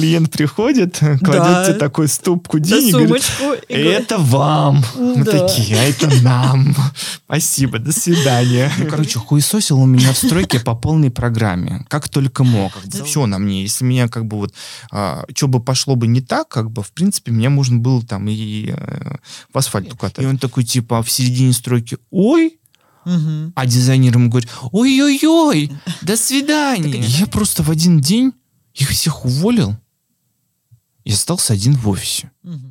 клиент приходит, кладет Да. тебе такой ступку Да, денег, говорит, сумочку. и говорит, это вам. Мы Да. такие, а это нам. Спасибо, до свидания. Ну, короче, хуесосил у меня в стройке по полной программе. Как только мог. Все на мне. Если меня как бы вот, что бы пошло бы не так, как бы, в принципе, меня можно было там и э, в асфальт укатать. И он такой, типа, в середине стройки, ой, Мгм. а дизайнер ему говорит, ой-ой-ой, до свидания. Я просто в один день их всех уволил и остался один в офисе. Мгм.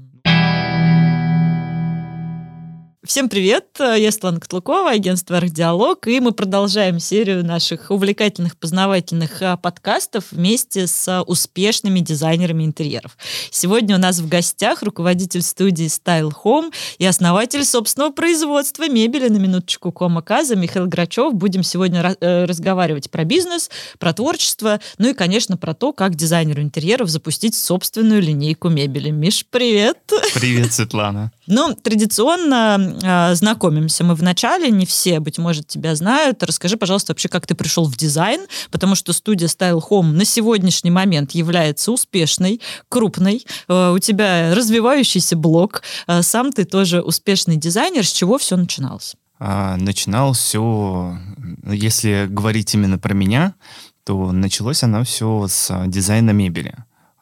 Всем привет, я Светлана Котлукова, агентство «Архдиалог», и мы продолжаем серию наших увлекательных, познавательных а, подкастов вместе с а, успешными дизайнерами интерьеров. Сегодня у нас в гостях руководитель студии Style Home и основатель собственного производства мебели, на минуточку, Кома Каза, Михаил Грачев. Будем сегодня ра- э, разговаривать про бизнес, про творчество, ну и, конечно, про то, как дизайнеру интерьеров запустить собственную линейку мебели. Миш, привет! Привет, Светлана. Ну, традиционно э, знакомимся мы в начале, не все, быть может, тебя знают. Расскажи, пожалуйста, вообще, как ты пришел в дизайн, потому что студия Style Home на сегодняшний момент является успешной, крупной. Э, у тебя развивающийся блог. Э, сам ты тоже успешный дизайнер. С чего все начиналось? А, начинал все, если говорить именно про меня, то началось оно все с а, дизайна мебели.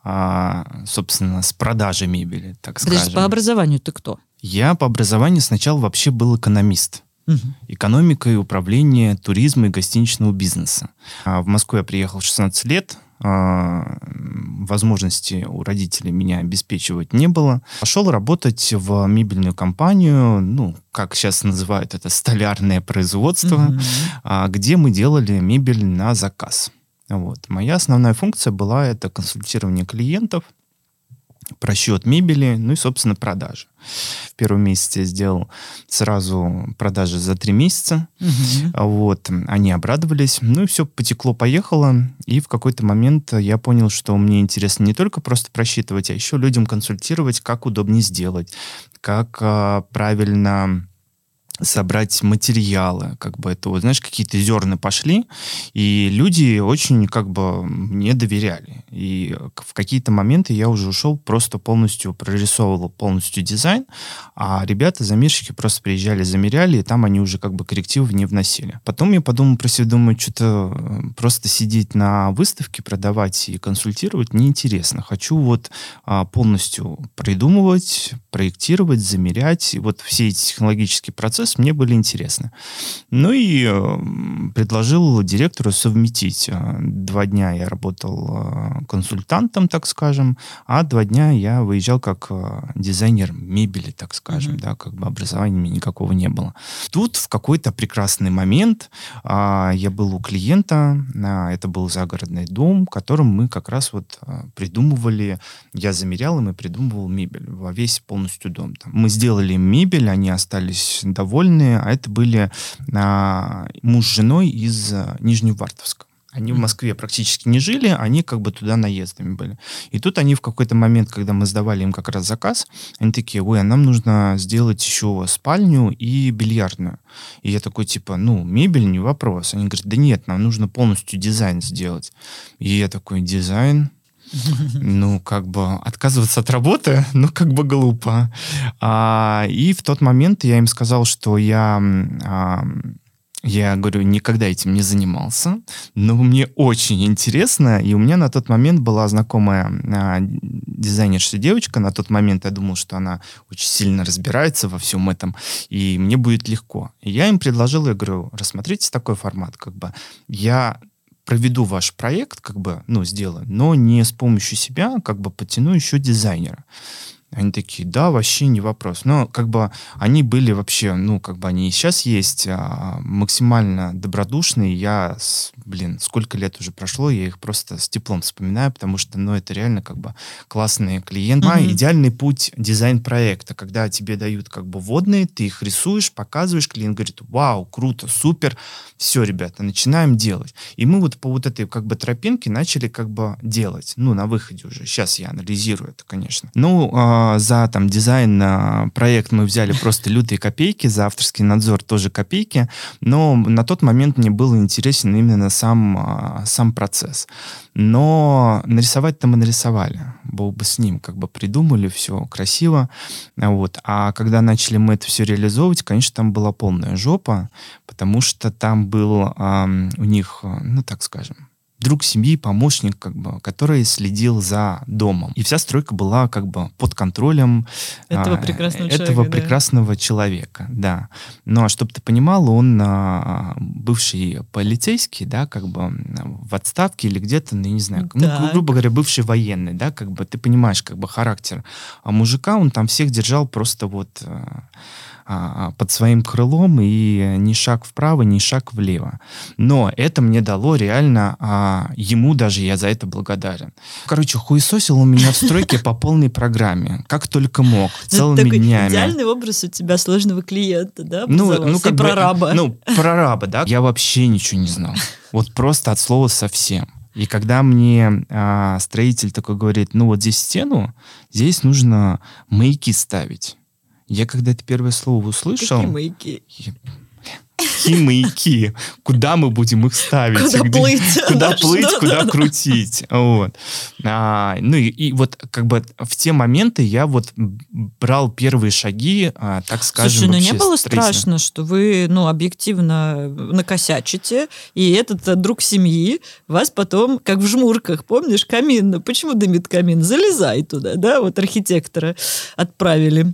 А, собственно, с продажи мебели, так Подожди, скажем. по образованию ты кто? Я по образованию сначала вообще был экономист. Мгм. Экономика и управление туризма и гостиничного бизнеса. А В Москву я приехал в 16 лет. а, Возможности у родителей меня обеспечивать не было. Пошел работать в мебельную компанию, ну, как сейчас называют это, столярное производство, а, где мы делали мебель на заказ. Вот. Моя основная функция была это консультирование клиентов, просчет мебели, ну и, собственно, продажи. В первом месяце я сделал сразу продажи за три месяца. А Вот, они обрадовались. Ну и все, потекло-поехало. И в какой-то момент я понял, что мне интересно не только просто просчитывать, а еще людям консультировать, как удобнее сделать, как а, правильно собрать материалы, как бы это, вот, знаешь, какие-то зерна пошли, и люди очень как бы мне доверяли. И в какие-то моменты я уже ушел, просто полностью прорисовывал полностью дизайн, а ребята, замерщики просто приезжали, замеряли, и там они уже как бы коррективов не вносили. Потом я подумал про себя, думаю, что-то э, просто сидеть на выставке, продавать и консультировать неинтересно. Хочу вот а, полностью придумывать, проектировать, замерять. И вот все эти технологические процессы мне были интересны. Ну и э, предложил директору совместить. Э, Два дня я работал э, консультантом, так скажем, а два дня я выезжал как дизайнер мебели, так скажем, Мгм. да, как бы образования меня никакого не было. Тут в какой-то прекрасный момент а, я был у клиента, а, это был загородный дом, в котором мы как раз вот придумывали, я замерял им и придумывал мебель во весь полностью дом. Там мы сделали мебель, они остались довольны, а это были а, муж с женой из а, Нижневартовска. Они в. Москве практически не жили, они как бы туда наездами были. И тут они в какой-то момент, когда мы сдавали им как раз заказ, они такие, ой, а нам нужно сделать еще спальню и бильярдную. И я такой, типа, ну, мебель не вопрос. Они говорят, да нет, нам нужно полностью дизайн сделать. И я такой, дизайн? Ну, как бы отказываться от работы, ну, как бы глупо. А, и в тот момент я им сказал, что я... а, я говорю, никогда этим не занимался, но мне очень интересно, и у меня на тот момент была знакомая а, дизайнерша девочка, на тот момент я думал, что она очень сильно разбирается во всем этом, и мне будет легко. И я им предложил, я говорю, рассмотрите такой формат, как бы я проведу ваш проект, как бы, ну, сделаю, но не с помощью себя, как бы подтяну еще дизайнера. Они такие, да, вообще не вопрос. Но как бы они были вообще, ну, как бы они и сейчас есть, а, максимально добродушные. Я, с- блин, сколько лет уже прошло, я их просто с теплом вспоминаю, потому что, ну, это реально как бы классные клиенты. А, Мгм. идеальный путь дизайн-проекта, когда тебе дают как бы водные, ты их рисуешь, показываешь, клиент говорит, вау, круто, супер, все, ребята, начинаем делать. И мы вот по вот этой как бы тропинке начали как бы делать, ну, на выходе уже. Сейчас я анализирую это, конечно. Ну, а, э, за там дизайн проект мы взяли просто лютые копейки, за авторский надзор тоже копейки, но на тот момент мне был интересен именно сам, э, сам процесс. Но нарисовать-то мы нарисовали. Бог бы с ним, как бы придумали все красиво. Вот. А когда начали мы это все реализовывать, конечно, там была полная жопа, потому что там был э, у них, ну так скажем, друг семьи, помощник, как бы, который следил за домом. И вся стройка была как бы под контролем этого а, прекрасного, этого человека, прекрасного да. человека. Да. Ну, а чтобы ты понимал, он а, бывший полицейский, да, как бы в отставке или где-то, ну, не знаю, ну, грубо говоря, бывший военный, да, как бы ты понимаешь, как бы характер а мужика, он там всех держал просто вот а, под своим крылом, и ни шаг вправо, ни шаг влево. Но это мне дало реально, а, ему даже я за это благодарен. Короче, хуесосил он меня в стройке по полной программе, как только мог, ну, целыми днями. идеальный образ у тебя сложного клиента, да? Ну, ну как прораба. Ну, прораба, да. Я вообще ничего не знал. Вот просто от слова совсем. И когда мне а, строитель такой говорит, ну вот здесь стену, здесь нужно маяки ставить. Я когда это первое слово услышал... Какие маяки? Я, какие маяки? Куда мы будем их ставить? Куда Где, плыть? Куда плыть, куда крутить? Вот. А, ну и, и вот как бы в те моменты я вот брал первые шаги, а, так скажем, Слушай, ну не было страшно, что вы, ну, объективно накосячите, и этот э, друг семьи вас потом, как в жмурках, помнишь, камин, ну, почему дымит камин? Залезай туда, да, вот архитектора отправили.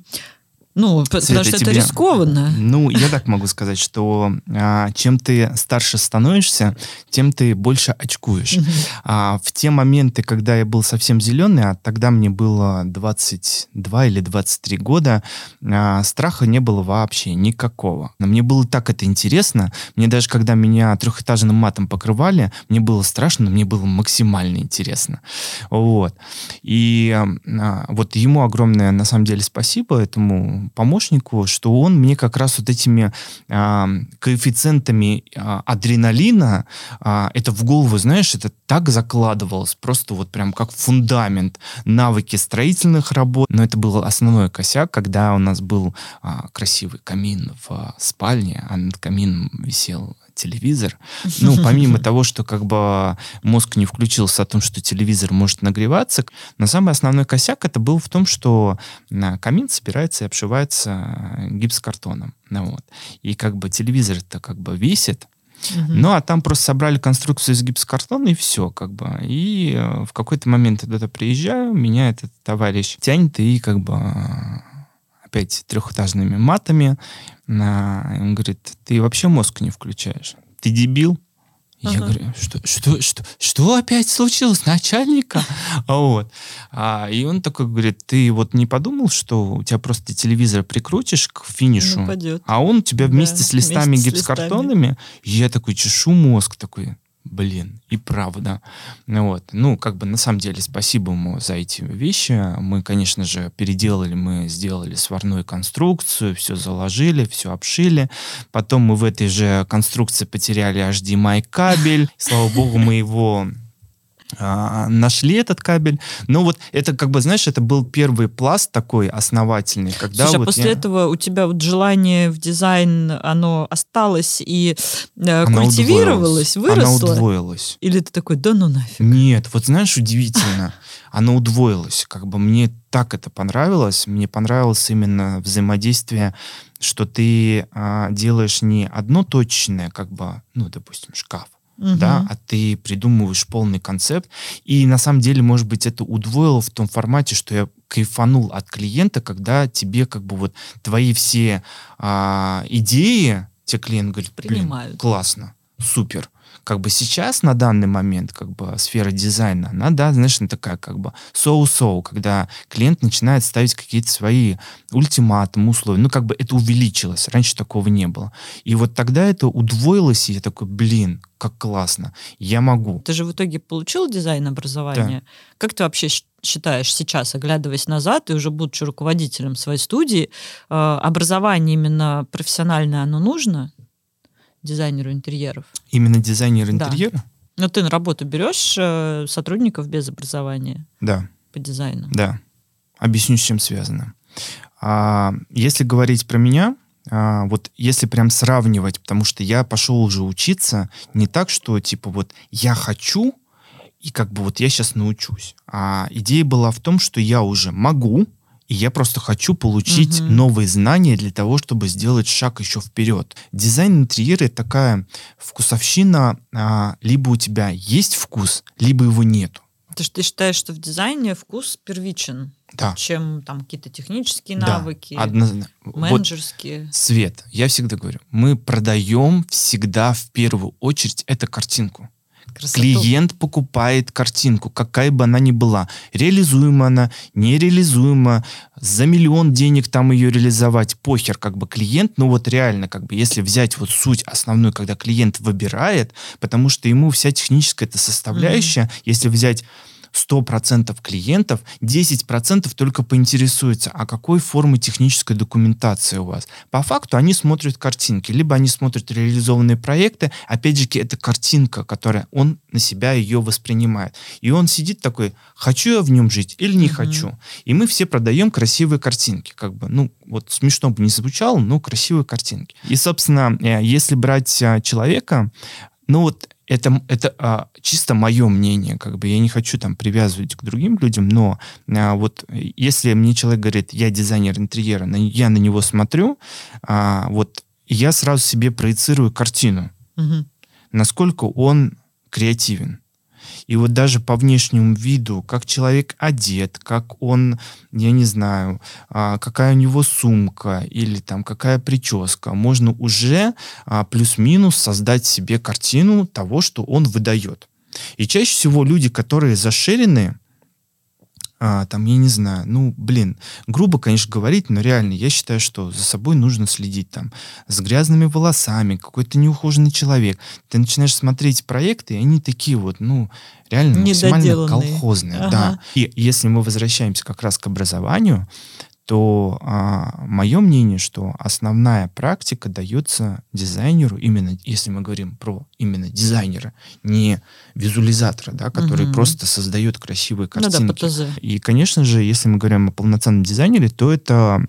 Ну, Света, потому что тебе, это рискованно. Ну, я так могу сказать, что а, чем ты старше становишься, тем ты больше очкуешь. А, в те моменты, когда я был совсем зеленый, а тогда мне было 22 или 23 года, а, страха не было вообще никакого. Но мне было так это интересно. Мне даже когда меня трехэтажным матом покрывали, мне было страшно, но мне было максимально интересно. Вот. И а, вот ему огромное, на самом деле, спасибо этому помощнику, что он мне как раз вот этими а, коэффициентами а, адреналина, а, это в голову, знаешь, это так закладывалось, просто вот прям как фундамент навыки строительных работ. Но это был основной косяк, когда у нас был а, красивый камин в а, спальне, а над камином висел телевизор. Ну, помимо того, что как бы мозг не включился о том, что телевизор может нагреваться, но самый основной косяк это был в том, что камин собирается и обшивается э, гипсокартоном. Ну, вот. И как бы телевизор это как бы висит, Угу. Ну, а там просто собрали конструкцию из гипсокартона, и все, как бы. И э, в какой-то момент я туда приезжаю, меня этот товарищ тянет, и как бы опять трехэтажными матами. А, он говорит, ты вообще мозг не включаешь. Ты дебил? Я ага. говорю, что, что, что, что опять случилось, начальника? Вот. А, и он такой говорит, ты вот не подумал, что у тебя просто телевизор прикрутишь к финишу, а он у тебя вместе да, с листами вместе гипсокартонами, с листами. я такой чешу мозг такой, блин, и правда. Вот. Ну, как бы на самом деле спасибо ему за эти вещи. Мы, конечно же, переделали, мы сделали сварную конструкцию, все заложили, все обшили. Потом мы в этой же конструкции потеряли HDMI кабель. Слава богу, мы его а, нашли этот кабель. Но вот это как бы, знаешь, это был первый пласт такой основательный. Когда Слушай, вот а после я... этого у тебя вот желание в дизайн, оно осталось и э, культивировалось, выросло? Оно удвоилось. Или ты такой, да ну нафиг? Нет, вот знаешь, удивительно. Оно удвоилось. Как бы мне так это понравилось. Мне понравилось именно взаимодействие, что ты а, делаешь не одно точечное, как бы, ну, допустим, шкаф, угу. да, а ты придумываешь полный концепт. И на самом деле, может быть, это удвоило в том формате, что я кайфанул от клиента, когда тебе как бы вот твои все а, идеи, тебе клиент говорит, Принимают. классно, супер как бы сейчас, на данный момент, как бы сфера дизайна, она, да, знаешь, она такая как бы соу-соу, когда клиент начинает ставить какие-то свои ультиматумы, условия. Ну, как бы это увеличилось. Раньше такого не было. И вот тогда это удвоилось, и я такой, блин, как классно, я могу. Ты же в итоге получил дизайн образования. Да. Как ты вообще считаешь сейчас, оглядываясь назад и уже будучи руководителем своей студии, э, образование именно профессиональное, оно нужно? Дизайнеру интерьеров. Именно дизайнер интерьера? Да. Но ты на работу берешь э, сотрудников без образования? Да. По дизайну? Да. Объясню, с чем связано. А, если говорить про меня, а, вот если прям сравнивать, потому что я пошел уже учиться не так, что типа вот я хочу, и как бы вот я сейчас научусь. А идея была в том, что я уже могу, и я просто хочу получить угу. новые знания для того, чтобы сделать шаг еще вперед. Дизайн интерьера это такая вкусовщина, а, либо у тебя есть вкус, либо его нету. Ты, ты считаешь, что в дизайне вкус первичен, да. чем там какие-то технические навыки, да, однозначно. менеджерские? Вот, Свет, я всегда говорю, мы продаем всегда в первую очередь эту картинку. Красоту. Клиент покупает картинку, какая бы она ни была. Реализуема она, нереализуема, за миллион денег там ее реализовать, похер, как бы клиент, ну вот реально, как бы, если взять вот суть основную, когда клиент выбирает, потому что ему вся техническая эта составляющая, mm-hmm. если взять 100% клиентов, 10% только поинтересуются, а какой формы технической документации у вас. По факту они смотрят картинки, либо они смотрят реализованные проекты, опять же, это картинка, которая он на себя ее воспринимает. И он сидит такой, хочу я в нем жить или не mm-hmm. хочу. И мы все продаем красивые картинки, как бы, ну, вот смешно бы не звучало, но красивые картинки. И, собственно, э, если брать э, человека, ну вот это, это а, чисто мое мнение, как бы я не хочу там привязывать к другим людям, но а, вот если мне человек говорит, я дизайнер интерьера, на, я на него смотрю, а, вот я сразу себе проецирую картину, угу. насколько он креативен. И вот даже по внешнему виду, как человек одет, как он, я не знаю, а, какая у него сумка или там какая прическа, можно уже а, плюс-минус создать себе картину того, что он выдает. И чаще всего люди, которые заширены, а, там, я не знаю, ну, блин, грубо, конечно, говорить, но реально, я считаю, что за собой нужно следить там с грязными волосами, какой-то неухоженный человек. Ты начинаешь смотреть проекты, и они такие вот, ну, реально максимально колхозные. Ага. Да. И если мы возвращаемся как раз к образованию, то а, мое мнение, что основная практика дается дизайнеру, именно если мы говорим про именно дизайнера, не визуализатора, да, который угу. просто создает красивые картинки. Ну да. И, конечно же, если мы говорим о полноценном дизайнере, то это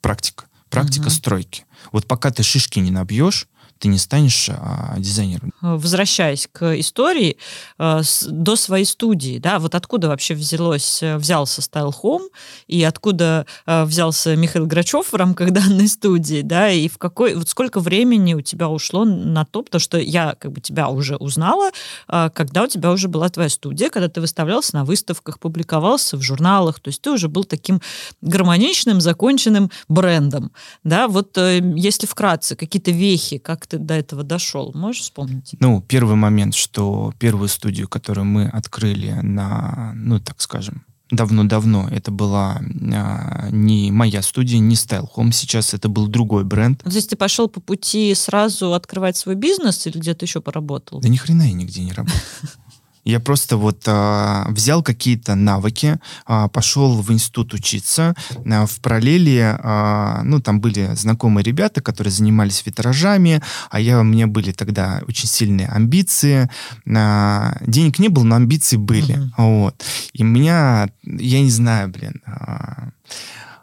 практика, практика угу. стройки. Вот пока ты шишки не набьешь, ты не станешь а, дизайнером. Возвращаясь к истории, а, с, до своей студии, да, вот откуда вообще взялось, взялся Style Home, и откуда а, взялся Михаил Грачев в рамках данной студии, да, и в какой, вот сколько времени у тебя ушло на то, потому что я как бы тебя уже узнала, а, когда у тебя уже была твоя студия, когда ты выставлялся на выставках, публиковался в журналах, то есть ты уже был таким гармоничным, законченным брендом, да, вот э, если вкратце, какие-то вехи, как ты до этого дошел? Можешь вспомнить? Ну, первый момент, что первую студию, которую мы открыли на, ну, так скажем, давно-давно. Это была а, не моя студия, не Style Home. Сейчас это был другой бренд. Здесь ты пошел по пути сразу открывать свой бизнес или где-то еще поработал? Да ни хрена я нигде не работал. Я просто вот а, взял какие-то навыки, а, пошел в институт учиться. А, в параллели, а, ну, там были знакомые ребята, которые занимались витражами, а я, у меня были тогда очень сильные амбиции. А, денег не было, но амбиции были. Uh-huh. Вот. И меня, я не знаю, блин... А,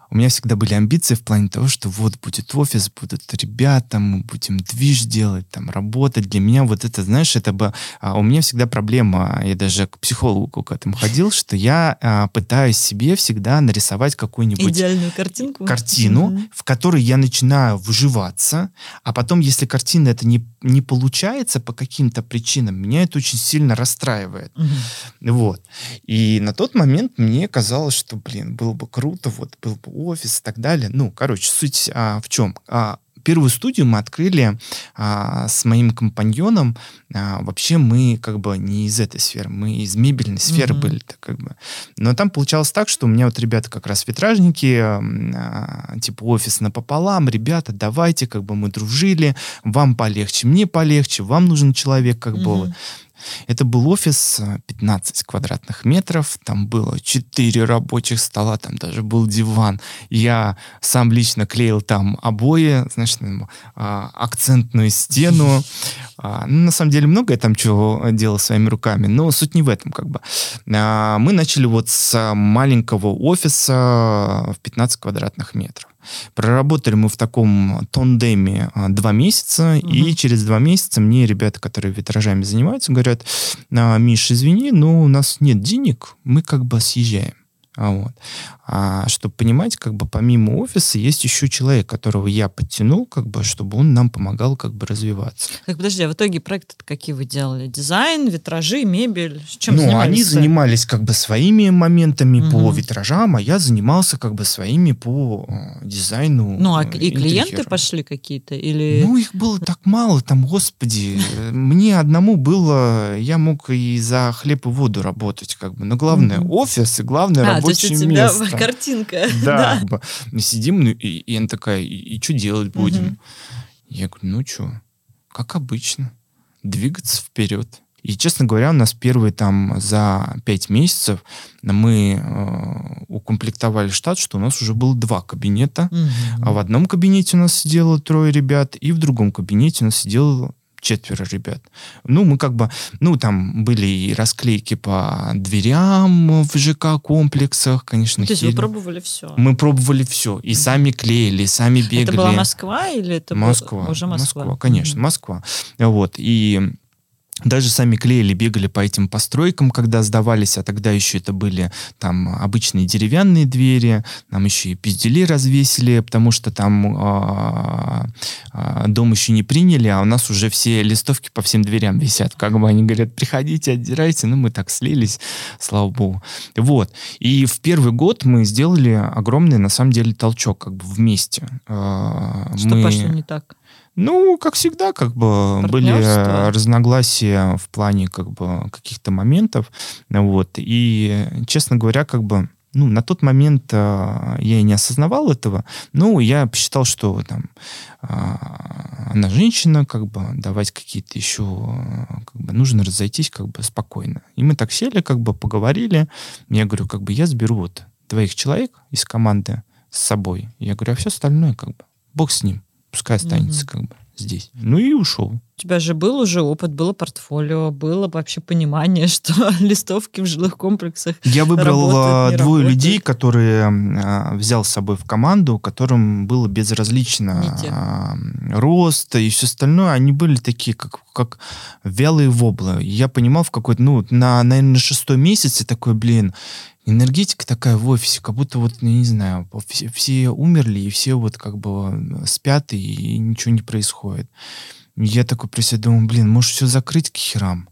у меня всегда были амбиции в плане того, что вот будет офис, будут ребята, мы будем движ делать, там, работать. Для меня вот это, знаешь, это бы... А, у меня всегда проблема, я даже к психологу к этому ходил, что я а, пытаюсь себе всегда нарисовать какую-нибудь... Идеальную картинку. Картину, mm-hmm. в которой я начинаю вживаться, а потом, если картина это не, не получается по каким-то причинам, меня это очень сильно расстраивает. Mm-hmm. Вот. И на тот момент мне казалось, что, блин, было бы круто, вот, был бы офис и так далее. Ну, короче, суть а, в чем? А, первую студию мы открыли а, с моим компаньоном. А, вообще мы как бы не из этой сферы, мы из мебельной сферы mm-hmm. были. Так, как бы. Но там получалось так, что у меня вот ребята как раз витражники, а, типа офис напополам, ребята, давайте, как бы мы дружили, вам полегче, мне полегче, вам нужен человек, как mm-hmm. бы Это был офис 15 квадратных метров, там было 4 рабочих стола, там даже был диван. Я сам лично клеил там обои, значит, а, акцентную стену. А, ну, на самом деле, много я там чего делал своими руками, но суть не в этом, как бы. А, мы начали вот с маленького офиса в 15 квадратных метров. Проработали мы в таком тондеме а, два месяца, угу. и через два месяца мне ребята, которые витражами занимаются, говорят, Миш, извини, но у нас нет денег, мы как бы съезжаем. А вот. А, чтобы понимать, как бы помимо офиса есть еще человек, которого я подтянул, как бы, чтобы он нам помогал как бы развиваться. Так, подожди, а в итоге проекты какие вы делали? Дизайн, витражи, мебель? Чем ну, занимались? они занимались как бы своими моментами угу. по витражам, а я занимался как бы своими по э, дизайну. Ну, а и клиенты пошли какие-то? Или... Ну, их было так мало, там, господи, мне одному было, я мог и за хлеб и воду работать, как бы, но главное офис и главное а, рабочее то место. картинка. Да, да. мы сидим, ну, и, и она такая, и, и что делать будем? Угу. Я говорю, ну что, как обычно, двигаться вперед. И, честно говоря, у нас первые там за пять месяцев мы э, укомплектовали штат, что у нас уже было два кабинета. Угу. А в одном кабинете у нас сидело трое ребят, и в другом кабинете у нас сидело четверо ребят. Ну, мы как бы, ну, там были и расклейки по дверям в ЖК-комплексах, конечно. То есть вы пробовали все? Мы пробовали все. И сами клеили, сами бегали. Это была Москва или это Москва, была уже Москва? Москва, конечно, mm-hmm. Москва. Вот. И даже сами клеили, бегали по этим постройкам, когда сдавались, а тогда еще это были там обычные деревянные двери, нам еще и пиздели развесили, потому что там э, э, дом еще не приняли, а у нас уже все листовки по всем дверям висят. Как бы они говорят, приходите, отдирайте. Ну, мы так слились, слава богу. Вот. И в первый год мы сделали огромный, на самом деле, толчок как бы вместе. Э, что мы... пошло не так? Ну, как всегда, как бы были разногласия в плане как бы каких-то моментов, вот. И, честно говоря, как бы ну, на тот момент э, я и не осознавал этого, но я посчитал, что там э, она женщина, как бы давать какие-то еще, как бы нужно разойтись как бы спокойно. И мы так сели, как бы поговорили. Я говорю, как бы я сберу вот двоих человек из команды с собой. Я говорю, а все остальное как бы бог с ним пускай останется угу. как бы здесь. Ну и ушел. У тебя же был уже опыт, было портфолио, было вообще понимание, что листовки в жилых комплексах Я выбрал работают, двое работают. людей, которые а, взял с собой в команду, которым было безразлично а, рост и все остальное. Они были такие, как, как вялые воблы. Я понимал в какой-то, ну, на, наверное, на шестой месяце такой, блин, энергетика такая в офисе, как будто вот, ну, не знаю, все, все умерли, и все вот как бы спят, и ничего не происходит. Я такой про себя думаю, блин, может все закрыть к херам,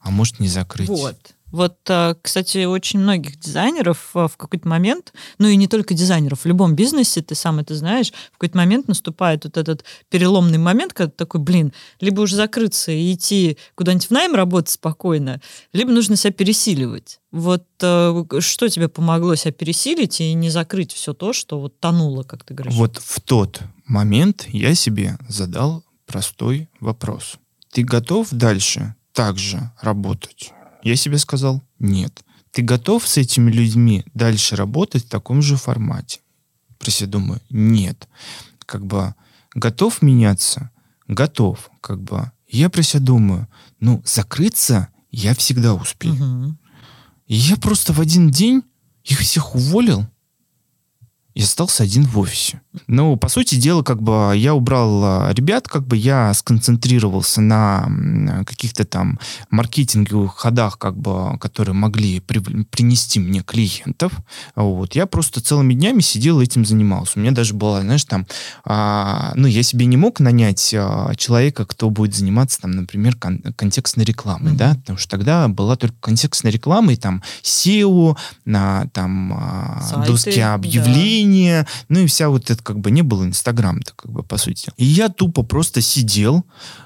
а может не закрыть. Вот. Вот, э, кстати, очень многих дизайнеров э, в какой-то момент, ну и не только дизайнеров, в любом бизнесе, ты сам это знаешь, в какой-то момент наступает вот этот переломный момент, когда ты такой, блин, либо уже закрыться и идти куда-нибудь в найм работать спокойно, либо нужно себя пересиливать. Вот э, что тебе помогло себя пересилить и не закрыть все то, что вот тонуло, как ты говоришь? Вот в тот момент я себе задал простой вопрос. Ты готов дальше также работать? Я себе сказал, нет. Ты готов с этими людьми дальше работать в таком же формате? Про себя думаю, нет. Как бы готов меняться? Готов. Как бы я про себя думаю, ну, закрыться я всегда успею. Угу. И я просто в один день их всех уволил и остался один в офисе. Ну, по сути дела, как бы я убрал а, ребят, как бы я сконцентрировался на каких-то там маркетинговых ходах, как бы, которые могли при, принести мне клиентов. Вот. Я просто целыми днями сидел и этим занимался. У меня даже была, знаешь, там, а, ну, я себе не мог нанять а, человека, кто будет заниматься, там, например, кон- контекстной рекламой, mm-hmm. да, потому что тогда была только контекстная реклама, и там SEO, на, там, а, доски объявления, да. Ну, и вся вот эта как бы не было Инстаграм-то, как бы, по сути. И я тупо просто сидел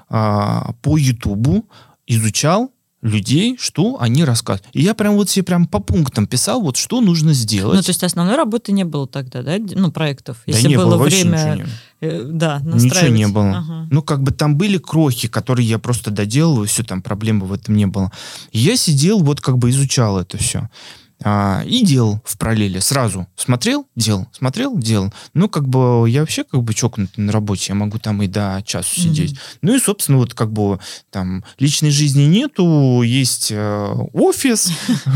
а, по Ютубу, изучал людей, что они рассказывают. И я прям вот себе прям по пунктам писал, вот что нужно сделать. Ну, то есть основной работы не было тогда, да? Ну, проектов. Да Если не было было, время... ничего не э, да, Ничего не было. Ага. Ну, как бы там были крохи, которые я просто доделываю, все, там проблемы в этом не было. И я сидел, вот как бы изучал это все. А, и делал в параллели сразу. Смотрел, делал, смотрел, делал. Ну, как бы я вообще как бы чокнутый на работе, я могу там и до часу Мгм. сидеть. Ну и, собственно, вот как бы там личной жизни нету, есть э, офис.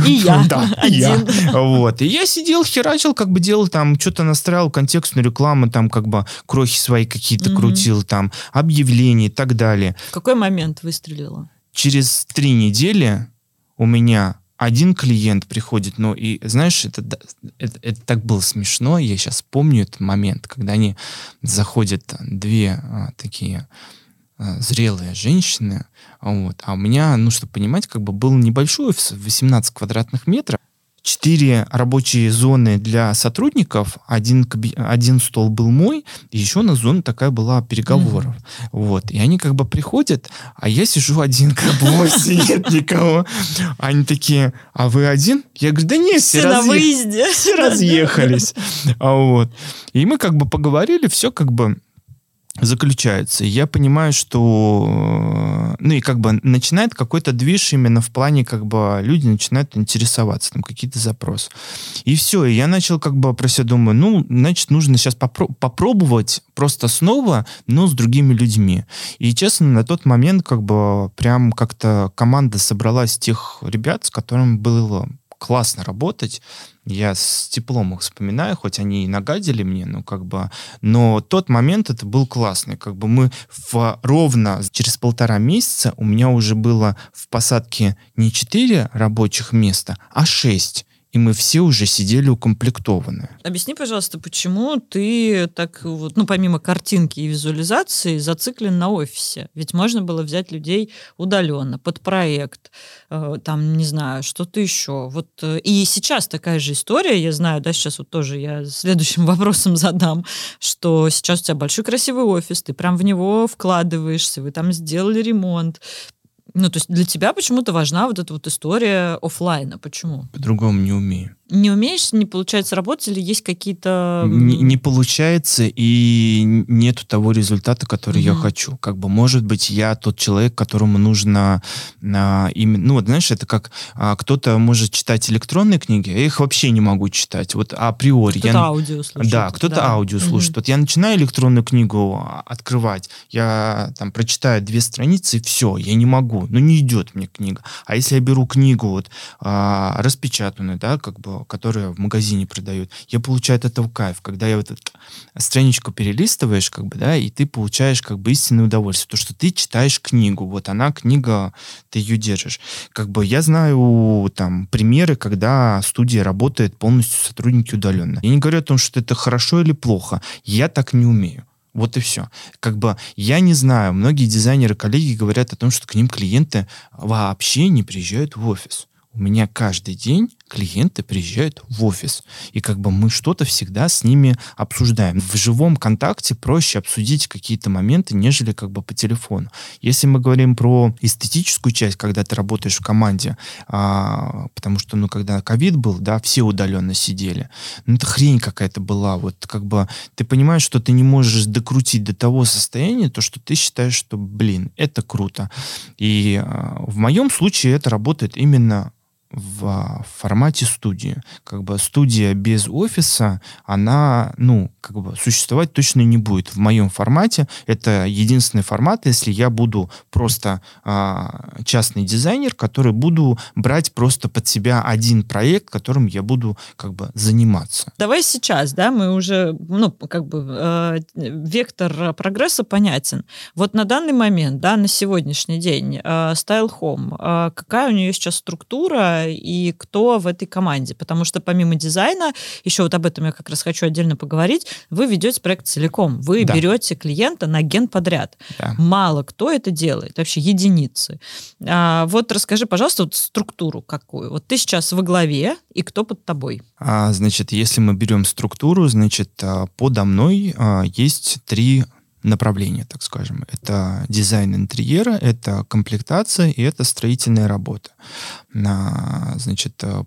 И я Да, и я. Вот. И я сидел, херачил, как бы делал там, что-то настраивал, контекстную рекламу, там как бы крохи свои какие-то крутил, там объявления и так далее. В какой момент выстрелило? Через три недели у меня один клиент приходит, ну и знаешь, это, это, это так было смешно, я сейчас помню этот момент, когда они заходят, две а, такие а, зрелые женщины, а вот, а у меня, ну, чтобы понимать, как бы был небольшой офис, 18 квадратных метров, четыре рабочие зоны для сотрудников, один, один стол был мой, и еще одна зона такая была переговоров. Вот. И они как бы приходят, а я сижу один, как бы вовсе нет никого. Они такие, а вы один? Я говорю, да нет, все, Все на разъе- выезде. все разъехались. А вот. И мы как бы поговорили, все как бы заключается. Я понимаю, что э, ну и как бы начинает какой-то движ именно в плане, как бы люди начинают интересоваться, там какие-то запросы. И все, и я начал как бы про себя думаю, ну, значит, нужно сейчас попро- попробовать просто снова, но с другими людьми. И, честно, на тот момент как бы прям как-то команда собралась тех ребят, с которыми было классно работать. Я с теплом их вспоминаю, хоть они и нагадили мне, ну как бы, но тот момент это был классный. Как бы мы в, ровно через полтора месяца у меня уже было в посадке не четыре рабочих места, а шесть. И мы все уже сидели укомплектованные. Объясни, пожалуйста, почему ты так вот, ну, помимо картинки и визуализации, зациклен на офисе? Ведь можно было взять людей удаленно, под проект, э, там, не знаю, что-то еще. Вот, э, и сейчас такая же история, я знаю, да, сейчас вот тоже я следующим вопросом задам, что сейчас у тебя большой красивый офис, ты прям в него вкладываешься, вы там сделали ремонт. Ну, то есть для тебя почему-то важна вот эта вот история оффлайна. Почему? По-другому не умею. Не умеешь, не получается работать, или есть какие-то... Не, не получается и нету того результата, который я Мгм. хочу. Как бы, может быть, я тот человек, которому нужно а, именно... Ну, вот знаешь, это как а, кто-то может читать электронные книги, я их вообще не могу читать. Вот априори. Кто-то я... аудио слушает. Да, кто-то да. аудио слушает. Мгм. Вот я начинаю электронную книгу а, открывать, я там прочитаю две страницы, и все, я не могу. Ну, не идет мне книга. А если я беру книгу вот а, распечатанную, да, как бы, которую в магазине продают, я получаю от этого кайф, когда я вот эту страничку перелистываешь, как бы, да, и ты получаешь как бы истинное удовольствие, то, что ты читаешь книгу, вот она, книга, ты ее держишь. Как бы я знаю там примеры, когда студия работает полностью сотрудники удаленно. Я не говорю о том, что это хорошо или плохо, я так не умею. Вот и все. Как бы я не знаю, многие дизайнеры, коллеги говорят о том, что к ним клиенты вообще не приезжают в офис. У меня каждый день клиенты приезжают в офис. И как бы мы что-то всегда с ними обсуждаем. В живом контакте проще обсудить какие-то моменты, нежели как бы по телефону. Если мы говорим про эстетическую часть, когда ты работаешь в команде, а, потому что, ну, когда ковид был, да, все удаленно сидели. Ну, это хрень какая-то была. Вот как бы ты понимаешь, что ты не можешь докрутить до того состояния, то, что ты считаешь, что, блин, это круто. И а, в моем случае это работает именно в формате студии. Как бы студия без офиса, она, ну, как бы существовать точно не будет. В моем формате это единственный формат, если я буду просто а, частный дизайнер, который буду брать просто под себя один проект, которым я буду как бы заниматься. Давай сейчас, да, мы уже, ну, как бы, э, вектор прогресса понятен. Вот на данный момент, да, на сегодняшний день, э, Style Home, э, какая у нее сейчас структура и кто в этой команде? Потому что помимо дизайна, еще вот об этом я как раз хочу отдельно поговорить, вы ведете проект целиком. Вы Да. берете клиента на ген подряд. Да. Мало кто это делает, вообще единицы. А, вот расскажи, пожалуйста, вот структуру какую. Вот ты сейчас во главе, и кто под тобой? А, значит, если мы берем структуру, значит, а, подо мной а, есть три направления, так скажем. Это дизайн интерьера, это комплектация и это строительная работа. На, значит, э,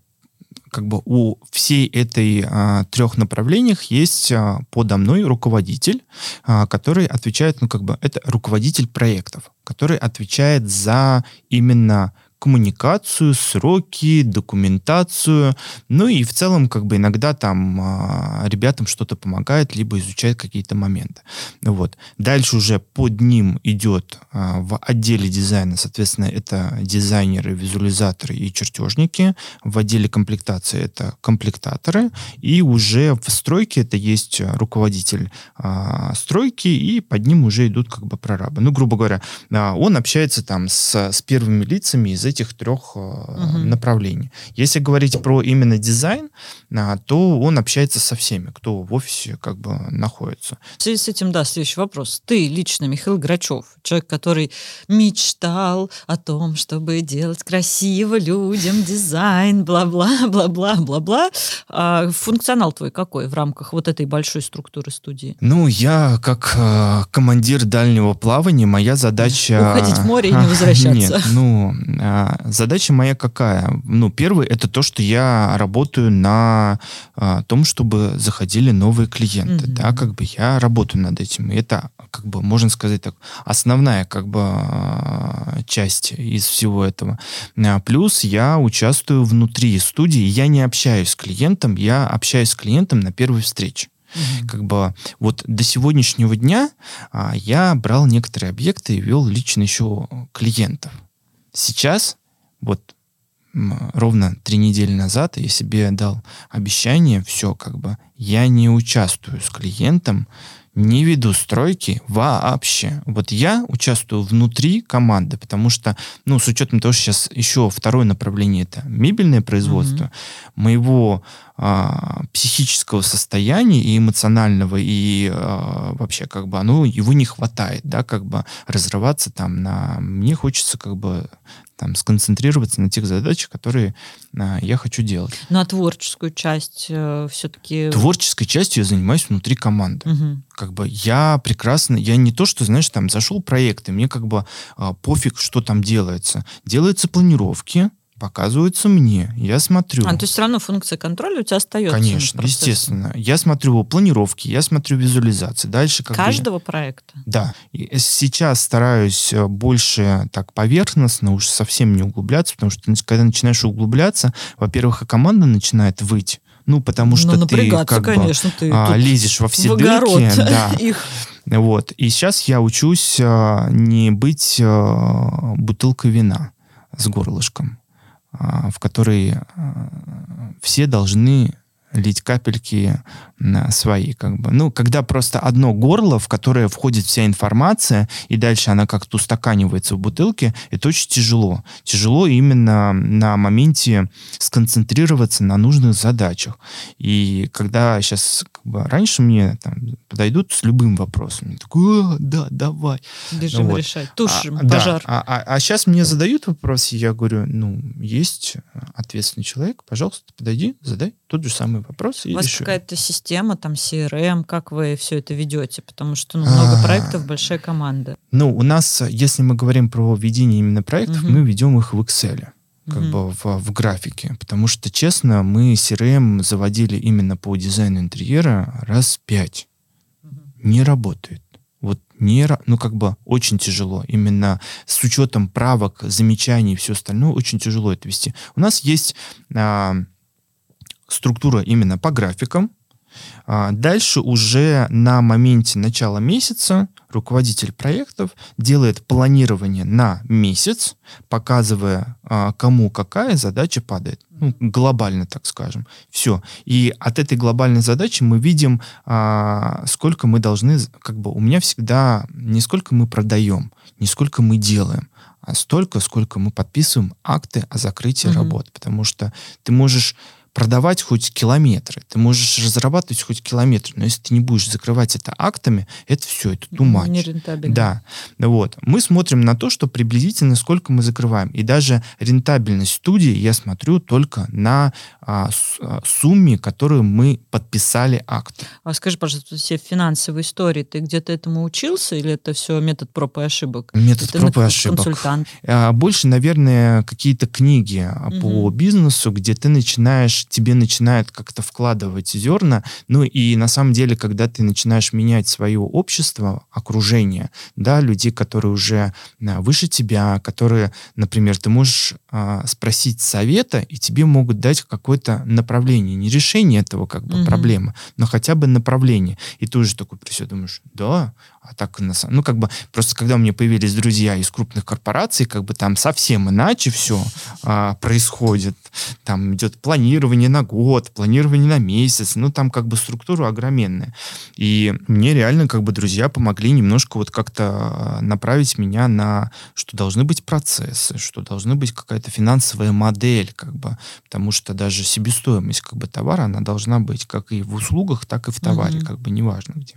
как бы у всей этой а, трех направлениях есть а, подо мной руководитель, а, который отвечает, ну как бы это руководитель проектов, который отвечает за именно коммуникацию, сроки, документацию. Ну и в целом, как бы иногда там а, ребятам что-то помогает, либо изучает какие-то моменты. Вот. Дальше уже под ним идет а, в отделе дизайна, соответственно, это дизайнеры, визуализаторы и чертежники. В отделе комплектации это комплектаторы. И уже в стройке это есть руководитель а, стройки, и под ним уже идут как бы прорабы. Ну, грубо говоря, он общается там с, с первыми лицами из этих трех угу. направлений. Если говорить про именно дизайн, а, то он общается со всеми, кто в офисе как бы находится. В связи с этим, да, следующий вопрос. Ты лично, Михаил Грачев, человек, который мечтал о том, чтобы делать красиво людям дизайн, бла-бла, бла-бла, бла-бла. А функционал твой какой в рамках вот этой большой структуры студии? Ну, я как э, командир дальнего плавания, моя задача... Уходить в море и не возвращаться. Нет, ну, а, задача моя какая? Ну, первый это то, что я работаю на а, том, чтобы заходили новые клиенты, mm-hmm. да, как бы я работаю над этим, и это как бы можно сказать так основная как бы а, часть из всего этого. А, плюс я участвую внутри студии, я не общаюсь с клиентом, я общаюсь с клиентом на первой встрече. Mm-hmm. Как бы вот до сегодняшнего дня а, я брал некоторые объекты и вел лично еще клиентов. Сейчас, вот ровно три недели назад я себе дал обещание, все, как бы, я не участвую с клиентом, не веду стройки вообще. Вот я участвую внутри команды, потому что, ну, с учетом того, что сейчас еще второе направление это мебельное производство, mm-hmm. моего а, психического состояния и эмоционального, и а, вообще как бы, ну, его не хватает, да, как бы разрываться там на... Мне хочется как бы там, сконцентрироваться на тех задачах, которые а, я хочу делать. Ну, а творческую часть э, все-таки... Творческой частью я занимаюсь внутри команды. Угу. Как бы я прекрасно... Я не то, что, знаешь, там, зашел проект, и мне как бы а, пофиг, что там делается. Делаются планировки, показываются мне, я смотрю. А, то есть все равно функция контроля у тебя остается? Конечно, естественно. Я смотрю планировки, я смотрю визуализации. Дальше как Каждого бы, проекта? Да. И сейчас стараюсь э, больше так поверхностно, уж совсем не углубляться, потому что когда начинаешь углубляться, во-первых, и команда начинает выть, ну, потому ну, что ты как конечно, бы ты а, лезешь во все дырки. Да. Их. Вот. И сейчас я учусь а, не быть а, бутылкой вина с горлышком. А, в которой а, все должны лить капельки свои, как бы. Ну, когда просто одно горло, в которое входит вся информация, и дальше она как-то устаканивается в бутылке, это очень тяжело. Тяжело именно на моменте сконцентрироваться на нужных задачах. И когда сейчас, как бы, раньше мне там, подойдут с любым вопросом, я такой, да, давай. Бежим ну, вот. решать, тушим а, пожар. Да, а, а, а сейчас мне задают вопрос, и я говорю, ну, есть ответственный человек, пожалуйста, подойди, задай тот же самый вопрос. У вас какая-то система там CRM, как вы все это ведете? Потому что ну, много а. проектов, большая команда. Ну, у нас, если мы говорим про ведение именно проектов, мы ведем их в Excel как mm бы в, в графике. Потому что, честно, мы CRM заводили именно по дизайну интерьера раз пять. mm Не работает. Вот не, ну как бы очень тяжело. Именно с учетом правок, замечаний и все остальное очень тяжело это вести. У нас есть а, структура именно по графикам, а, дальше уже на моменте начала месяца руководитель проектов делает планирование на месяц, показывая, а, кому какая задача падает. Ну, глобально, так скажем. Все. И от этой глобальной задачи мы видим, а, сколько мы должны... Как бы у меня всегда не сколько мы продаем, не сколько мы делаем, а столько, сколько мы подписываем акты о закрытии mm-hmm. работ. Потому что ты можешь продавать хоть километры, ты можешь разрабатывать хоть километры, но если ты не будешь закрывать это актами, это все, это тумач. Нерентабельно. Да, вот. Мы смотрим на то, что приблизительно сколько мы закрываем. И даже рентабельность студии я смотрю только на а, с, а, сумме, которую мы подписали акт. А скажи, пожалуйста, все финансовые истории, ты где-то этому учился или это все метод проб и ошибок? Метод ты проб и ошибок. Консультант. А, больше, наверное, какие-то книги угу. по бизнесу, где ты начинаешь, тебе начинают как-то вкладывать зерна, ну и на самом деле, когда ты начинаешь менять свое общество, окружение, да, людей, которые уже а, выше тебя, которые, например, ты можешь а, спросить совета, и тебе могут дать какое-то направление, не решение этого как бы угу. проблемы, но хотя бы направление. И ты уже такой при думаешь, да, а так на самом... Ну, как бы, просто когда у меня появились друзья из крупных корпораций, как бы там совсем иначе все а, происходит. Там идет планирование на год, планирование на месяц, ну, там как бы структура огроменная. И мне реально как бы друзья помогли немножко вот как-то а, направить меня на, что должны быть процессы, что должны быть какая-то финансовая модель, как бы, потому что даже себестоимость как бы товара, она должна быть как и в услугах, так и в товаре, mm-hmm. как бы неважно где.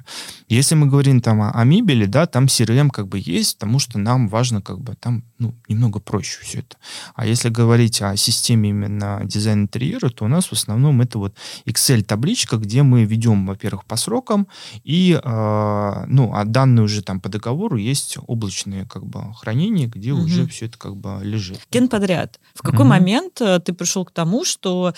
Если мы говорим там о о мебели, да, там CRM как бы есть, потому что нам важно как бы там, ну, немного проще все это. А если говорить о системе именно дизайн интерьера, то нас в основном это вот Excel-табличка, где мы ведем, во-первых, по срокам, и, э, ну, а данные уже там по договору есть облачные как бы хранения, где угу. уже все это как бы лежит. Ген подряд. В какой угу. момент э, ты пришел к тому, что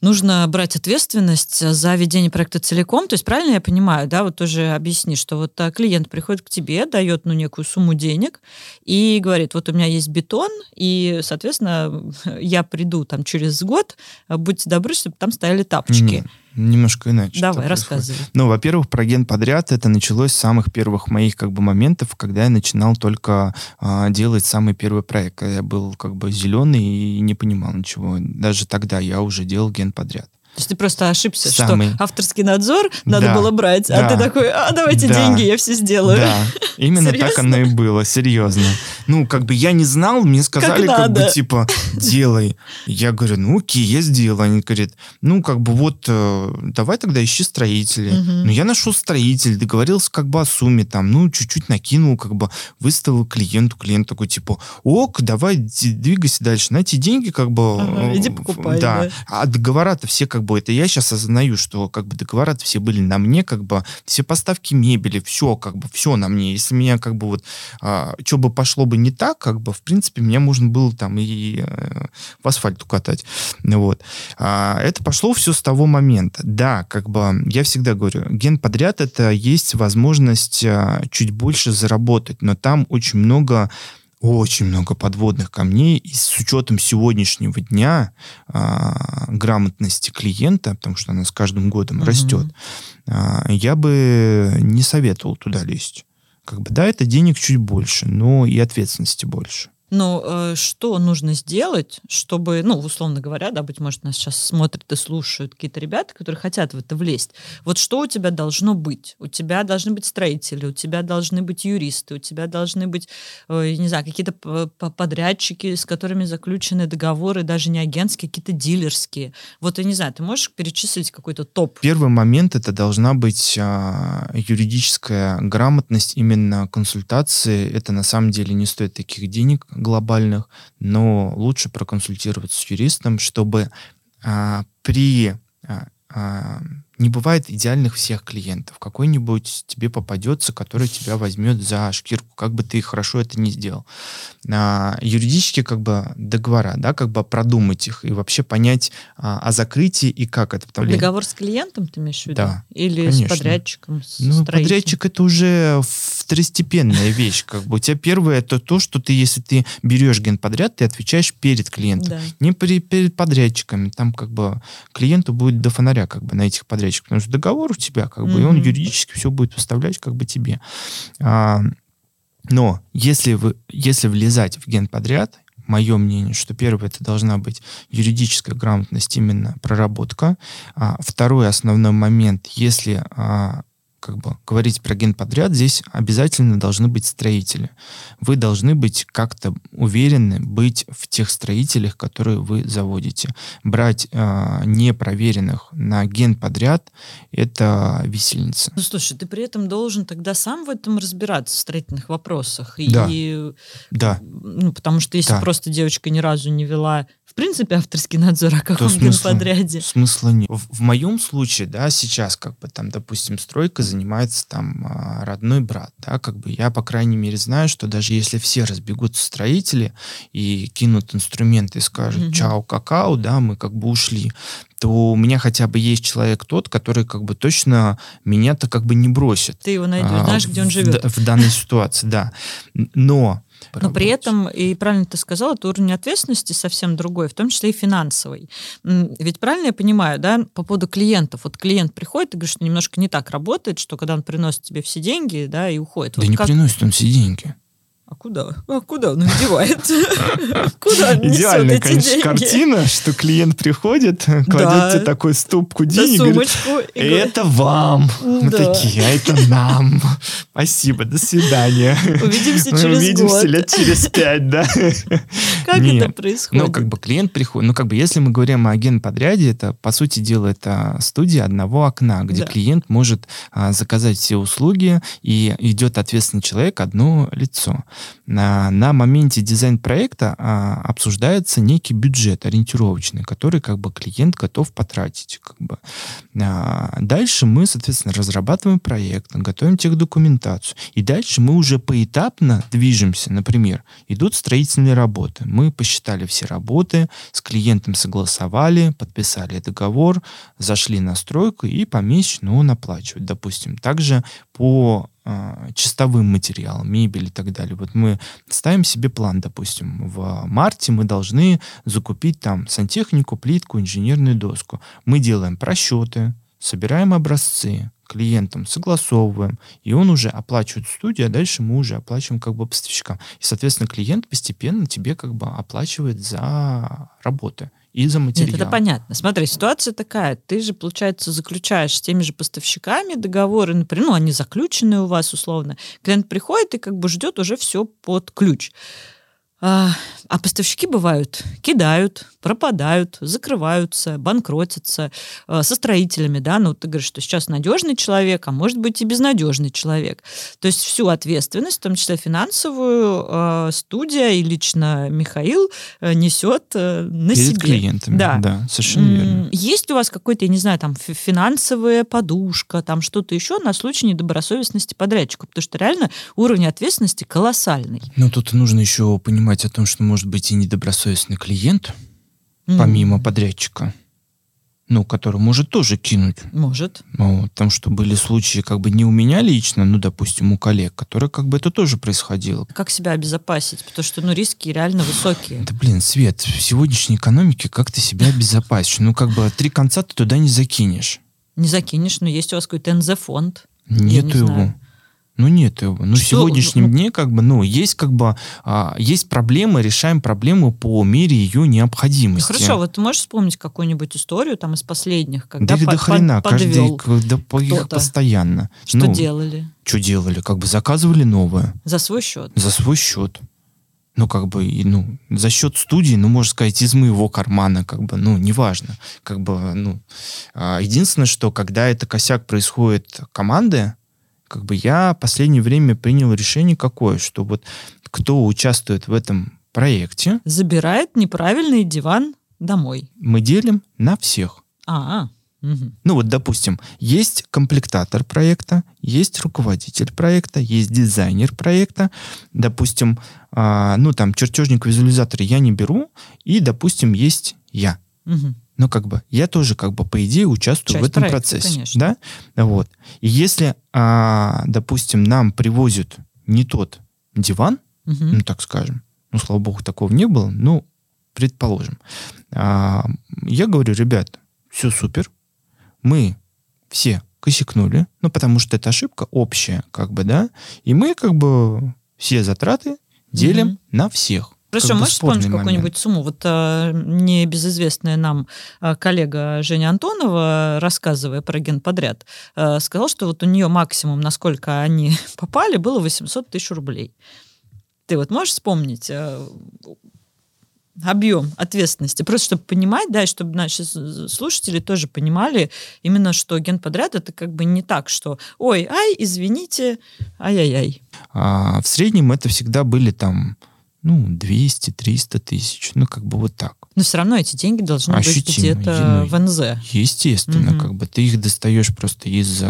нужно брать ответственность за ведение проекта целиком. То есть правильно я понимаю, да, вот тоже объясни, что вот а, клиент приходит к тебе, дает ну некую сумму денег и говорит, вот у меня есть бетон, и, соответственно, я приду там через год, будьте добры, чтобы там стояли тапочки. Mm немножко иначе. Давай, рассказывай. Ну, во-первых, про ген подряд это началось с самых первых моих как бы моментов, когда я начинал только а, делать самый первый проект, когда я был как бы зеленый и не понимал ничего. Даже тогда я уже делал ген подряд. То есть ты просто ошибся, Самый... что авторский надзор надо да, было брать, да, а ты такой, а давайте да, деньги, я все сделаю. Да, именно так оно и было, серьезно. Ну, как бы я не знал, мне сказали, как, как бы, типа, делай. Я говорю, ну окей, я сделаю. Они говорят, ну, как бы вот, э, давай тогда ищи строителей. Угу. Ну, я нашел строитель, договорился как бы о сумме, там, ну, чуть-чуть накинул, как бы выставил клиенту. Клиент такой, типа, ок, давай двигайся дальше. На эти деньги, как бы... Ага, иди покупай. Да. да. А договора-то все как бы это я сейчас осознаю, что как бы договора все были на мне, как бы все поставки мебели, все как бы все на мне. Если меня как бы вот а, что бы пошло бы не так, как бы в принципе меня можно было там и э, в асфальт укатать, вот. А, это пошло все с того момента. Да, как бы я всегда говорю, ген подряд это есть возможность а, чуть больше заработать, но там очень много очень много подводных камней, и с учетом сегодняшнего дня а, грамотности клиента, потому что она с каждым годом угу. растет, а, я бы не советовал туда лезть. Как бы, да, это денег чуть больше, но и ответственности больше. Ну, э, что нужно сделать, чтобы, ну, условно говоря, да, быть может, нас сейчас смотрят и слушают какие-то ребята, которые хотят в это влезть. Вот что у тебя должно быть? У тебя должны быть строители, у тебя должны быть юристы, у тебя должны быть, э, не знаю, какие-то подрядчики, с которыми заключены договоры, даже не агентские, какие-то дилерские. Вот, я не знаю, ты можешь перечислить какой-то топ? Первый момент это должна быть а, юридическая грамотность, именно консультации. Это на самом деле не стоит таких денег, глобальных, но лучше проконсультироваться с юристом, чтобы а, при а, а, не бывает идеальных всех клиентов. Какой-нибудь тебе попадется, который тебя возьмет за шкирку, как бы ты хорошо это не сделал. А, юридически как бы договора, да, как бы продумать их и вообще понять а, о закрытии и как это. Потому Договор с клиентом ты имеешь в виду? Да. Или конечно. с подрядчиком? С ну, подрядчик это уже второстепенная вещь. Как бы у тебя первое это то, что ты, если ты берешь генподряд, ты отвечаешь перед клиентом, да. не перед, перед подрядчиками. Там как бы клиенту будет до фонаря как бы на этих подрядчиках подрядчик, потому что договор у тебя, как бы, и он юридически все будет поставлять как бы тебе. А, но если, вы, если влезать в генподряд, мое мнение, что первое, это должна быть юридическая грамотность, именно проработка. А, второй основной момент, если а, как бы говорить про генподряд, здесь обязательно должны быть строители. Вы должны быть как-то уверены быть в тех строителях, которые вы заводите. Брать э, непроверенных на генподряд — это висельница. Ну, слушай, ты при этом должен тогда сам в этом разбираться, в строительных вопросах. Да. И, Да. ну, потому что если Да. просто девочка ни разу не вела, принципе, авторский надзор о каком смысла? генподряде. Смысла нет. В, в моем случае, да, сейчас как бы там, допустим, стройкой занимается там а, родной брат, да, как бы я, по крайней мере, знаю, что даже если все разбегутся строители и кинут инструменты и скажут Мгм. чао, какао, да, мы как бы ушли, то у меня хотя бы есть человек тот, который как бы точно меня-то как бы не бросит. Ты его найдешь, а, знаешь, где он в живет. да- В, данной ситуации, да. Н- Но... Но при поработать. этом, и правильно ты сказал, это уровень ответственности совсем другой, в том числе и финансовый. Ведь правильно я понимаю, да, по поводу клиентов. Вот клиент приходит и говорит, что немножко не так работает, что когда он приносит тебе все деньги, да, и уходит. Да Вот не как- приносит он все деньги. А куда? А куда он их девает? Куда он Идеальная, конечно, картина, что клиент приходит, кладет тебе такую ступку денег, и говорит, это вам. Мы Да. такие, а это нам. Спасибо, до свидания. Увидимся через увидимся год. лет через пять, да. Как это происходит? Ну, как бы клиент приходит. Ну, как бы, если мы говорим о генподряде, это, по сути дела, это студия одного окна, где клиент может а, заказать все услуги, и идет ответственный человек, одно лицо. На, моменте дизайн-проекта а, обсуждается некий бюджет ориентировочный, который как бы клиент готов потратить. Как бы. А, дальше мы, соответственно, разрабатываем проект, готовим техдокументацию. И дальше мы уже поэтапно движемся. Например, идут строительные работы. Мы посчитали все работы, с клиентом согласовали, подписали договор, зашли на стройку и помесячно он оплачивает, допустим. Также по чистовым материалам, мебель и так далее. Вот мы ставим себе план, допустим, в марте мы должны закупить там сантехнику, плитку, инженерную доску. Мы делаем просчеты, собираем образцы, клиентам согласовываем, и он уже оплачивает студию, а дальше мы уже оплачиваем как бы поставщикам. И, соответственно, клиент постепенно тебе как бы оплачивает за работы и за материал. Нет, это понятно. Смотри, ситуация такая. Ты же, получается, заключаешь с теми же поставщиками договоры, например, ну, они заключены у вас условно. Клиент приходит и как бы ждет уже все под ключ. А, а поставщики бывают, кидают, пропадают, закрываются, банкротятся э, со строителями, да, ну, ты говоришь, что сейчас надежный человек, а может быть и безнадежный человек. То есть всю ответственность, в том числе финансовую, э, студия и лично Михаил э, несет э, на Перед себе. клиентами. Да. Да, совершенно верно. Есть у вас какой-то, я не знаю, там фи- финансовая подушка, там что-то еще на случай недобросовестности подрядчика? Потому что реально уровень ответственности колоссальный. Ну, тут нужно еще понимать о том, что может быть и недобросовестный клиент, М, помимо подрядчика, ну, который может тоже кинуть. Может. Ну, потому что были случаи как бы не у меня лично, ну, допустим, у коллег, которые как бы это тоже происходило. Как себя обезопасить? Потому что, ну, риски реально высокие. Да блин, Свет, в сегодняшней экономике как ты себя обезопасишь? Ну, как бы три конца ты туда не закинешь. Не закинешь, но есть у вас какой-то НЗ-фонд. Нету не его. знаю. Ну, нет его. Ну, в сегодняшнем Ну, дне, как бы, ну, есть как бы, а, есть проблема, решаем проблему по мере ее Ну, необходимости. хорошо, вот ты можешь вспомнить какую-нибудь историю там из последних, когда да по- до хрена, под- каждый, да по- их постоянно. Что ну, делали? Что делали? Как бы заказывали новое За свой счет. за свой счет. Ну, как бы, ну, за счет студии, ну, можно сказать, из моего кармана, как бы, ну, неважно. Как бы, ну, а, единственное, что когда это косяк происходит команды, как бы я в последнее время принял решение какое, что вот кто участвует в этом проекте, Забирает неправильный диван домой. мы делим на всех. А. Ну вот, допустим, есть комплектатор проекта, есть руководитель проекта, есть дизайнер проекта. Допустим, а, ну там чертежник-визуализатор я не беру, и, допустим, есть я. Мгм. Ну, как бы, я тоже, как бы, по идее, участвую Часть в этом проекта, процессе. конечно. Да? Вот. И если, а, допустим, нам привозят не тот диван, Мгм. ну, так скажем, ну, слава богу, такого не было, ну, предположим. А, я говорю, ребят, все супер, мы все косякнули, ну, потому что это ошибка общая, как бы, да, и мы, как бы, все затраты делим Мгм. на всех. Хорошо, можешь вспомнить какую-нибудь сумму? Вот а, небезызвестная нам а, коллега Женя Антонова, рассказывая про генподряд, а, сказал, что вот у нее максимум, насколько они попали, было 800 тысяч рублей. Ты вот можешь вспомнить а, объем ответственности? Просто чтобы понимать, да, и чтобы наши слушатели тоже понимали именно, что генподряд это как бы не так, что ой, ай, извините, ай-яй-яй. А в среднем это всегда были там, ну, 200-300 тысяч. Ну, как бы вот так. Но все равно эти деньги должны быть Ощутимо, где-то ну, в НЗ. Естественно, Мгм. как бы ты их достаешь просто из,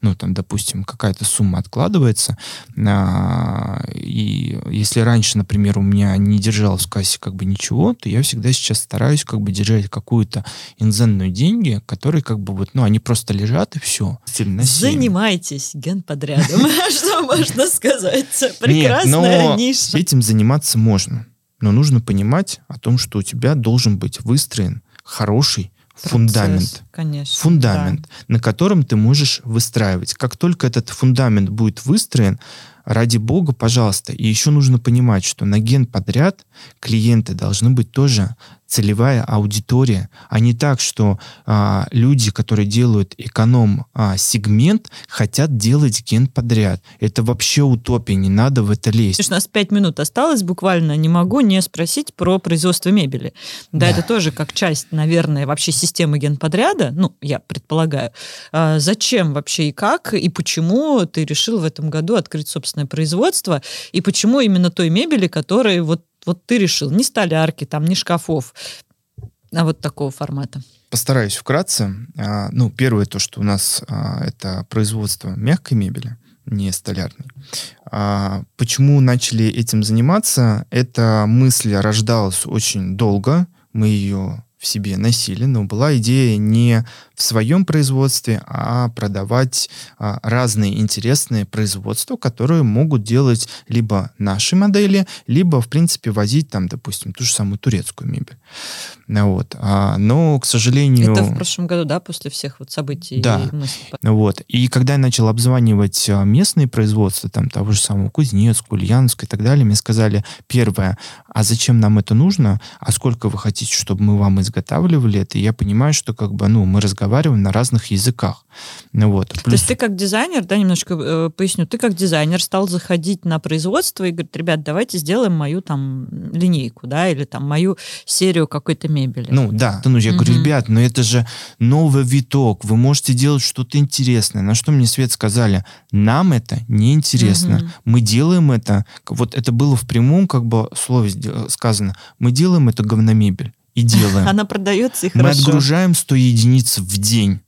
ну, там, допустим, какая-то сумма откладывается, а, и если раньше, например, у меня не держалось в кассе как бы ничего, то я всегда сейчас стараюсь как бы держать какую-то инзенную деньги, которые как бы вот, ну, они просто лежат и все. Занимайтесь генподрядом. Что можно сказать? Прекрасная ниша. этим заниматься можно, но нужно понимать о том, что у тебя должен быть выстроен хороший фундамент. Процесс, Конечно. фундамент, на котором ты можешь выстраивать. Как только этот фундамент будет выстроен, ради бога, пожалуйста. И еще нужно понимать, что на ген подряд клиенты должны быть тоже целевая аудитория, а не так, что а, люди, которые делают эконом-сегмент, хотят делать ген подряд. Это вообще утопия, не надо в это лезть. Слушай, у нас пять минут осталось буквально. Не могу не спросить про производство мебели. Да, Да. это тоже как часть, наверное, вообще системы генподряда. Ну, я предполагаю. А зачем вообще и как, и почему ты решил в этом году открыть собственное производство, и почему именно той мебели, которой вот, вот ты решил? Не столярки, там, не шкафов, а вот такого формата. Постараюсь вкратце. А, ну, первое то, что у нас а, это производство мягкой мебели, не столярной. А, почему начали этим заниматься? Эта мысль рождалась очень долго. Мы ее в себе носили, но была идея не в своем производстве, а продавать а, разные интересные производства, которые могут делать либо наши модели, либо, в принципе, возить там, допустим, ту же самую турецкую мебель. Ну Вот. А, но, к сожалению... Это в прошлом году, да, после всех вот событий? Да. и? Вот. И когда я начал обзванивать а, местные производства, там того же самого Кузнецкого, Ульяновска и так далее, мне сказали, первое, а зачем нам это нужно, а сколько вы хотите, чтобы мы вам изготавливали это? И я понимаю, что как бы, ну, мы разговариваем на разных языках. Ну, вот. То Плюс есть ты как дизайнер, да, немножко э, поясню, ты как дизайнер стал заходить на производство и говорит, ребят, давайте сделаем мою там линейку, да, или там мою серию какой-то мебели. Ну да, ну я говорю, ребят, но это же новый виток, вы можете делать что-то интересное. На что мне Свет сказали, нам это не интересно, Мгм. мы делаем это, вот это было в прямом как бы слове сказано, мы делаем это говномебель и делаем. Она продается и Мы хорошо. отгружаем 100 единиц в день,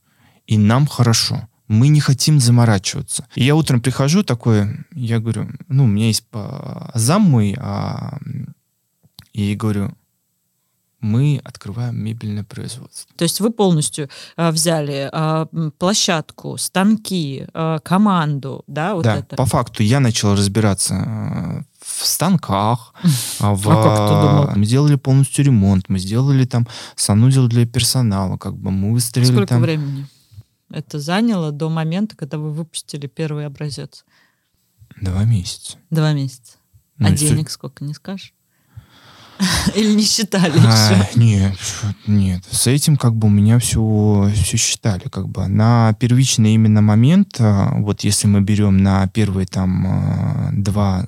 и нам хорошо. Мы не хотим заморачиваться. И я утром прихожу такой, я говорю, ну, у меня есть зам мой, а, и говорю, мы открываем мебельное производство. То есть вы полностью а, взяли а, м, площадку, станки, а, команду, да, вот да, это. по факту я начал разбираться э, в станках, а, в, А как ты думал? мы сделали полностью ремонт, мы сделали там санузел для персонала, как бы мы выстроили Сколько там... времени это заняло до момента, когда вы выпустили первый образец? Два месяца. Два месяца. Ну, а денег сколько, не скажешь? Или не считали А, еще? нет, нет. С этим как бы у меня все, все считали. Как бы. На первичный именно момент, а, вот если мы берем на первые там а, два,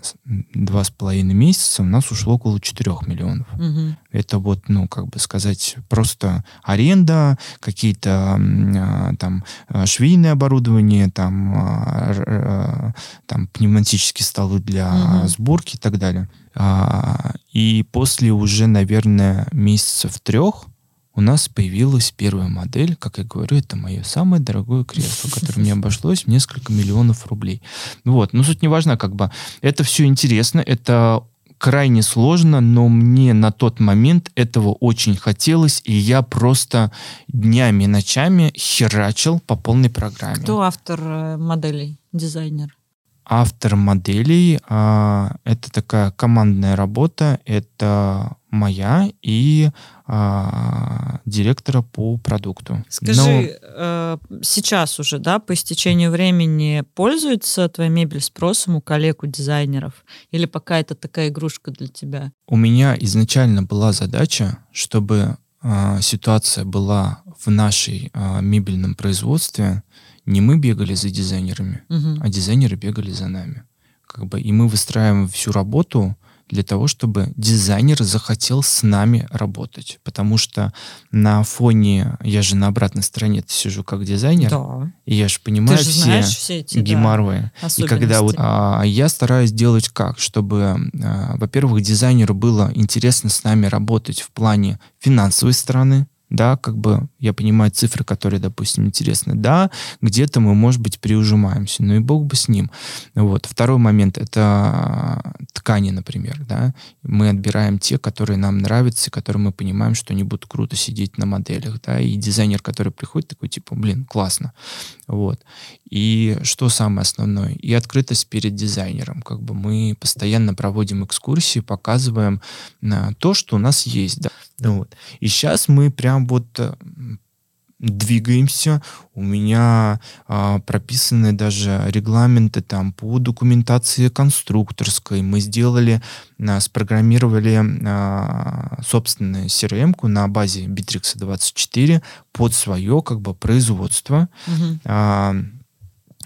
два с половиной месяца, у нас ушло около 4 миллионов. Мгм. Это вот, ну, как бы сказать, просто аренда, какие-то а, там швейное оборудование, там, там пневматические столы для Мгм. сборки и так далее. А, И после уже, наверное, месяцев трех у нас появилась первая модель. Как я говорю, это мое самое дорогое кресло, которое мне обошлось в несколько миллионов рублей. Вот, но суть не важна, как бы. Это все интересно, это крайне сложно, но мне на тот момент этого очень хотелось, и я просто днями ночами херачил по полной программе. Кто автор э, моделей, дизайнер? Автор моделей а, это такая командная работа, это моя и а, директора по продукту. Скажи, Но... э, сейчас уже, да, по истечению времени пользуется твоя мебель спросом у коллег, у дизайнеров? Или пока это такая игрушка для тебя? У меня изначально была задача, чтобы э, ситуация была в нашей э, мебельном производстве, не мы бегали за дизайнерами, угу. а дизайнеры бегали за нами. Как бы, и мы выстраиваем всю работу для того, чтобы дизайнер захотел с нами работать. Потому что на фоне, я же на обратной стороне сижу как дизайнер, да. и я же понимаю все, знаешь все эти геморрои. Да, и когда вот а, я стараюсь делать как, чтобы, а, во-первых, дизайнеру было интересно с нами работать в плане финансовой стороны, да, как бы я понимаю цифры, которые, допустим, интересны, да, где-то мы, может быть, приужимаемся, ну и бог бы с ним. Вот. Второй момент — это ткани, например, да, мы отбираем те, которые нам нравятся, которые мы понимаем, что они будут круто сидеть на моделях, да, и дизайнер, который приходит, такой, типа, блин, классно, вот. И что самое основное? И открытость перед дизайнером, как бы мы постоянно проводим экскурсии, показываем а, то, что у нас есть, да, вот. И сейчас мы прям вот э, двигаемся. У меня а, прописаны даже регламенты там по документации конструкторской. Мы сделали, а, спрограммировали а, собственную CRM-ку на базе Bittrex 24 под свое как бы производство. Угу. А,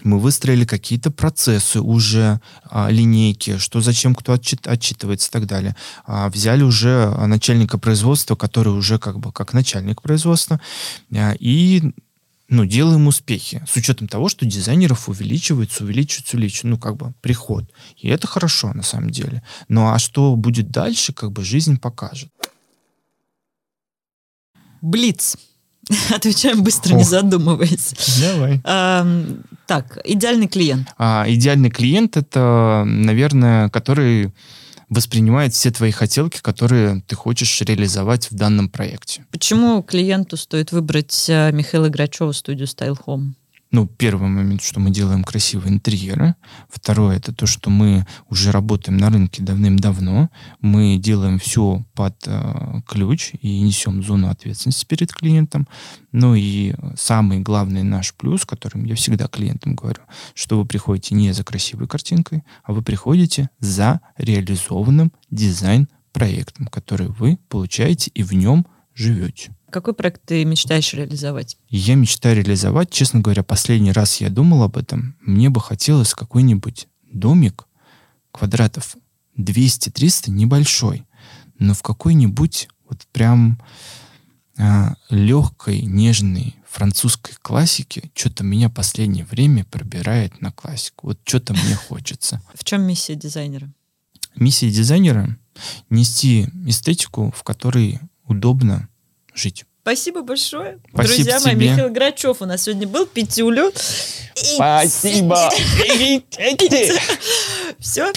мы выстроили какие-то процессы уже, а, линейки, что зачем кто отчит, отчитывается и так далее. А, взяли уже начальника производства, который уже как бы как начальник производства, а, и ну, делаем успехи, с учетом того, что дизайнеров увеличивается, увеличивается, увеличивается, ну, как бы, приход. И это хорошо, на самом деле. Ну, а что будет дальше, как бы, жизнь покажет. Блиц. Отвечаем быстро, Ох. не задумываясь. Давай. А, так, идеальный клиент. А, идеальный клиент это, наверное, который воспринимает все твои хотелки, которые ты хочешь реализовать в данном проекте. Почему клиенту стоит выбрать э, Михаила Грачева студию Style Home? Ну, первый момент, что мы делаем красивые интерьеры. Второе, это то, что мы уже работаем на рынке давным-давно. Мы делаем все под э, ключ и несем зону ответственности перед клиентом. Ну и самый главный наш плюс, которым я всегда клиентам говорю, что вы приходите не за красивой картинкой, а вы приходите за реализованным дизайн-проектом, который вы получаете и в нем живете. Какой проект ты мечтаешь реализовать? Я мечтаю реализовать, честно говоря, последний раз я думал об этом. Мне бы хотелось какой-нибудь домик квадратов 200-300, небольшой, но в какой-нибудь вот прям а, легкой, нежной французской классике что-то меня последнее время пробирает на классику. Вот что-то мне хочется. В чем миссия дизайнера? Миссия дизайнера — нести эстетику, в которой удобно жить. Спасибо большое. Спасибо Друзья тебе. мои, Михаил Грачев у нас сегодня был, Пятюлю. Спасибо. Все.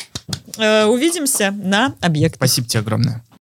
Увидимся на объект. Спасибо тебе огромное.